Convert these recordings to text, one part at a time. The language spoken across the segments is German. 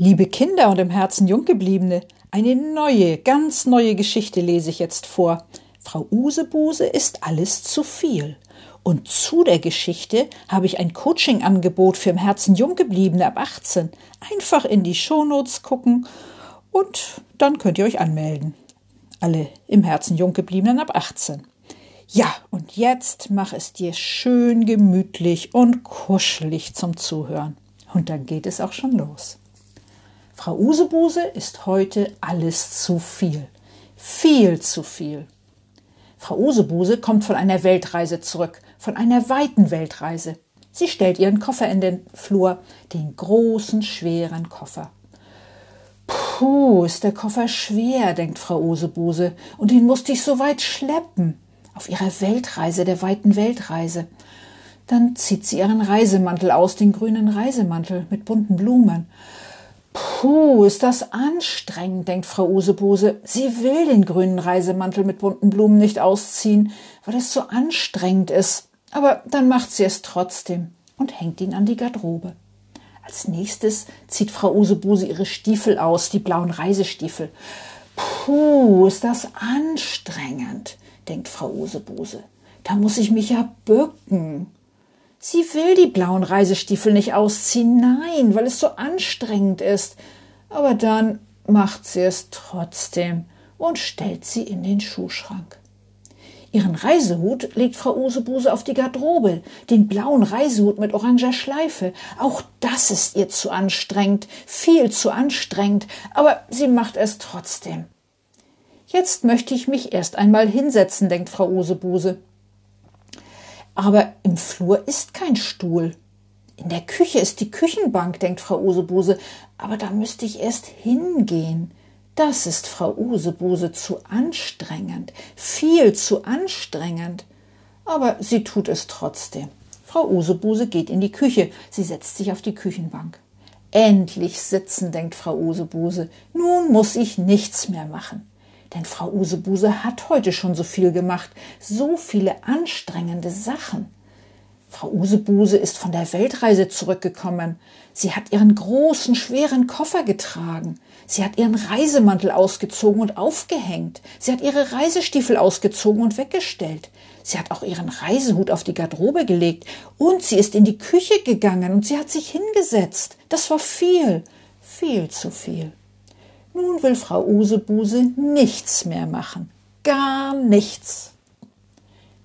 Liebe Kinder und im Herzen Junggebliebene, eine neue, ganz neue Geschichte lese ich jetzt vor. Frau Usebuse ist alles zu viel. Und zu der Geschichte habe ich ein Coaching-Angebot für im Herzen Junggebliebene ab 18. Einfach in die Shownotes gucken und dann könnt ihr euch anmelden. Alle im Herzen Junggebliebenen ab 18. Ja, und jetzt mach es dir schön gemütlich und kuschelig zum Zuhören. Und dann geht es auch schon los. Frau Usebuse ist heute alles zu viel. Viel zu viel. Frau Usebuse kommt von einer Weltreise zurück, von einer weiten Weltreise. Sie stellt ihren Koffer in den Flur, den großen, schweren Koffer. Puh, ist der Koffer schwer, denkt Frau Usebuse, und den musste ich so weit schleppen. Auf ihrer Weltreise, der weiten Weltreise. Dann zieht sie ihren Reisemantel aus, den grünen Reisemantel mit bunten Blumen. Puh, ist das anstrengend, denkt Frau Usebuse. Sie will den grünen Reisemantel mit bunten Blumen nicht ausziehen, weil es so anstrengend ist. Aber dann macht sie es trotzdem und hängt ihn an die Garderobe. Als nächstes zieht Frau Usebuse ihre Stiefel aus, die blauen Reisestiefel. Puh, ist das anstrengend, denkt Frau Usebuse. Da muss ich mich ja bücken. Sie will die blauen Reisestiefel nicht ausziehen, nein, weil es so anstrengend ist. Aber dann macht sie es trotzdem und stellt sie in den Schuhschrank. Ihren Reisehut legt Frau Usebuse auf die Garderobe, den blauen Reisehut mit oranger Schleife. Auch das ist ihr zu anstrengend, viel zu anstrengend, aber sie macht es trotzdem. Jetzt möchte ich mich erst einmal hinsetzen, denkt Frau Usebuse. Aber im Flur ist kein Stuhl. In der Küche ist die Küchenbank, denkt Frau Usebuse, aber da müsste ich erst hingehen. Das ist Frau Usebuse zu anstrengend, viel zu anstrengend. Aber sie tut es trotzdem. Frau Usebuse geht in die Küche, sie setzt sich auf die Küchenbank. Endlich sitzen, denkt Frau Usebuse, nun muss ich nichts mehr machen. Denn Frau Usebuse hat heute schon so viel gemacht, so viele anstrengende Sachen. Frau Usebuse ist von der Weltreise zurückgekommen. Sie hat ihren großen, schweren Koffer getragen. Sie hat ihren Reisemantel ausgezogen und aufgehängt. Sie hat ihre Reisestiefel ausgezogen und weggestellt. Sie hat auch ihren Reisehut auf die Garderobe gelegt. Und sie ist in die Küche gegangen und sie hat sich hingesetzt. Das war viel, viel zu viel. Nun will Frau Usebuse nichts mehr machen. Gar nichts.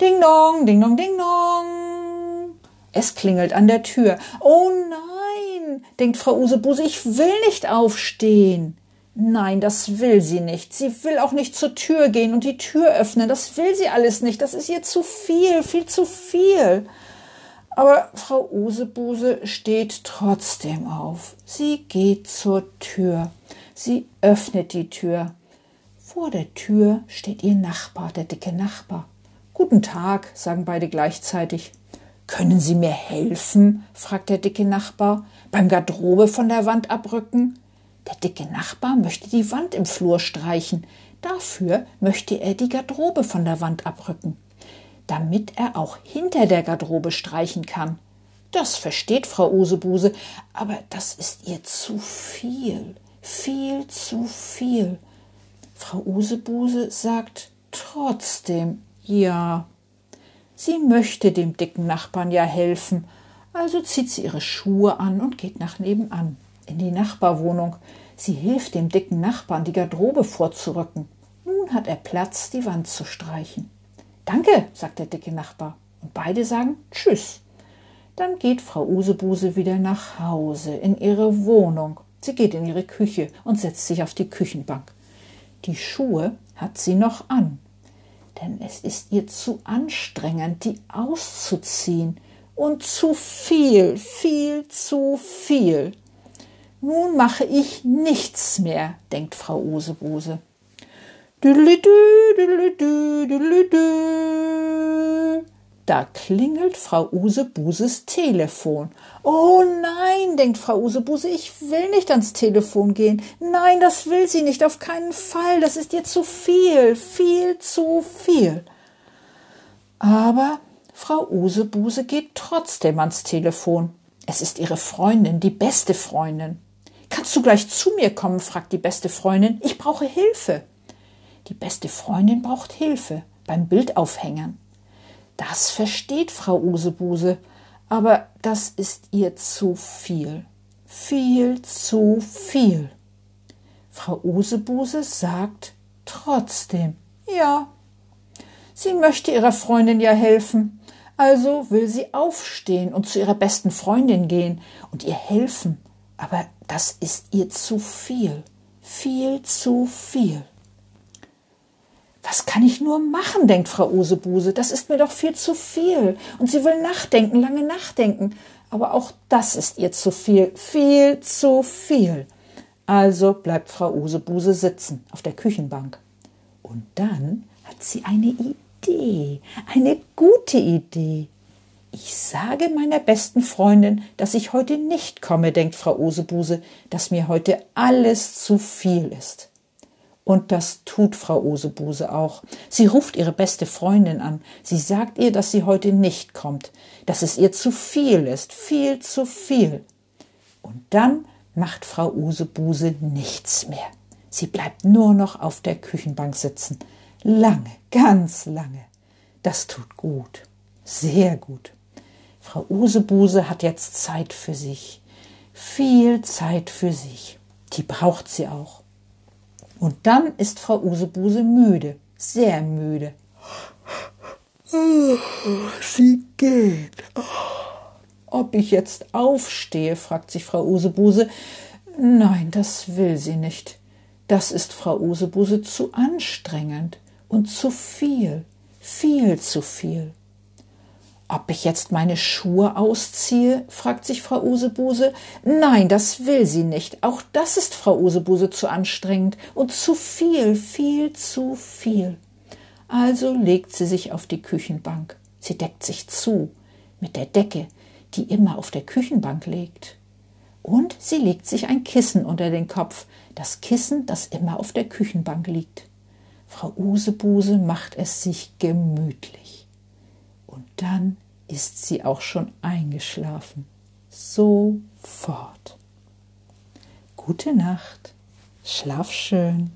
Ding dong, ding dong, ding dong. Es klingelt an der Tür. Oh nein, denkt Frau Usebuse, ich will nicht aufstehen. Nein, das will sie nicht. Sie will auch nicht zur Tür gehen und die Tür öffnen. Das will sie alles nicht. Das ist ihr zu viel, viel zu viel. Aber Frau Usebuse steht trotzdem auf. Sie geht zur Tür. Sie öffnet die Tür. Vor der Tür steht ihr Nachbar, der dicke Nachbar. Guten Tag, sagen beide gleichzeitig. Können Sie mir helfen? fragt der dicke Nachbar. Beim Garderobe von der Wand abrücken? Der dicke Nachbar möchte die Wand im Flur streichen. Dafür möchte er die Garderobe von der Wand abrücken. Damit er auch hinter der Garderobe streichen kann. Das versteht Frau Usebuse, aber das ist ihr zu viel viel zu viel. Frau Usebuse sagt trotzdem ja. Sie möchte dem dicken Nachbarn ja helfen, also zieht sie ihre Schuhe an und geht nach nebenan, in die Nachbarwohnung. Sie hilft dem dicken Nachbarn, die Garderobe vorzurücken. Nun hat er Platz, die Wand zu streichen. Danke, sagt der dicke Nachbar, und beide sagen Tschüss. Dann geht Frau Usebuse wieder nach Hause in ihre Wohnung Sie geht in ihre Küche und setzt sich auf die Küchenbank. Die Schuhe hat sie noch an, denn es ist ihr zu anstrengend, die auszuziehen und zu viel, viel zu viel. Nun mache ich nichts mehr, denkt Frau Osebose. Da klingelt Frau Usebuses Telefon. Oh nein, denkt Frau Usebuse, ich will nicht ans Telefon gehen. Nein, das will sie nicht, auf keinen Fall. Das ist ihr zu viel, viel zu viel. Aber Frau Usebuse geht trotzdem ans Telefon. Es ist ihre Freundin, die beste Freundin. Kannst du gleich zu mir kommen? fragt die beste Freundin. Ich brauche Hilfe. Die beste Freundin braucht Hilfe beim Bildaufhängern. Das versteht Frau Usebuse, aber das ist ihr zu viel. Viel zu viel. Frau Usebuse sagt trotzdem ja. Sie möchte ihrer Freundin ja helfen, also will sie aufstehen und zu ihrer besten Freundin gehen und ihr helfen aber das ist ihr zu viel, viel zu viel. Was kann ich nur machen, denkt Frau Usebuse, das ist mir doch viel zu viel. Und sie will nachdenken, lange nachdenken. Aber auch das ist ihr zu viel, viel zu viel. Also bleibt Frau Usebuse sitzen auf der Küchenbank. Und dann hat sie eine Idee, eine gute Idee. Ich sage meiner besten Freundin, dass ich heute nicht komme, denkt Frau Osebuse, dass mir heute alles zu viel ist. Und das tut Frau Osebuse auch. Sie ruft ihre beste Freundin an. Sie sagt ihr, dass sie heute nicht kommt, dass es ihr zu viel ist, viel zu viel. Und dann macht Frau Usebuse nichts mehr. Sie bleibt nur noch auf der Küchenbank sitzen. Lange, ganz lange. Das tut gut. Sehr gut. Frau Usebuse hat jetzt Zeit für sich. Viel Zeit für sich. Die braucht sie auch. Und dann ist Frau Usebuse müde, sehr müde. Sie geht. Ob ich jetzt aufstehe, fragt sich Frau Usebuse. Nein, das will sie nicht. Das ist Frau Usebuse zu anstrengend und zu viel, viel zu viel. Ob ich jetzt meine Schuhe ausziehe? fragt sich Frau Usebuse. Nein, das will sie nicht. Auch das ist Frau Usebuse zu anstrengend und zu viel, viel zu viel. Also legt sie sich auf die Küchenbank. Sie deckt sich zu mit der Decke, die immer auf der Küchenbank liegt. Und sie legt sich ein Kissen unter den Kopf, das Kissen, das immer auf der Küchenbank liegt. Frau Usebuse macht es sich gemütlich. Und dann ist sie auch schon eingeschlafen. Sofort. Gute Nacht, schlaf schön.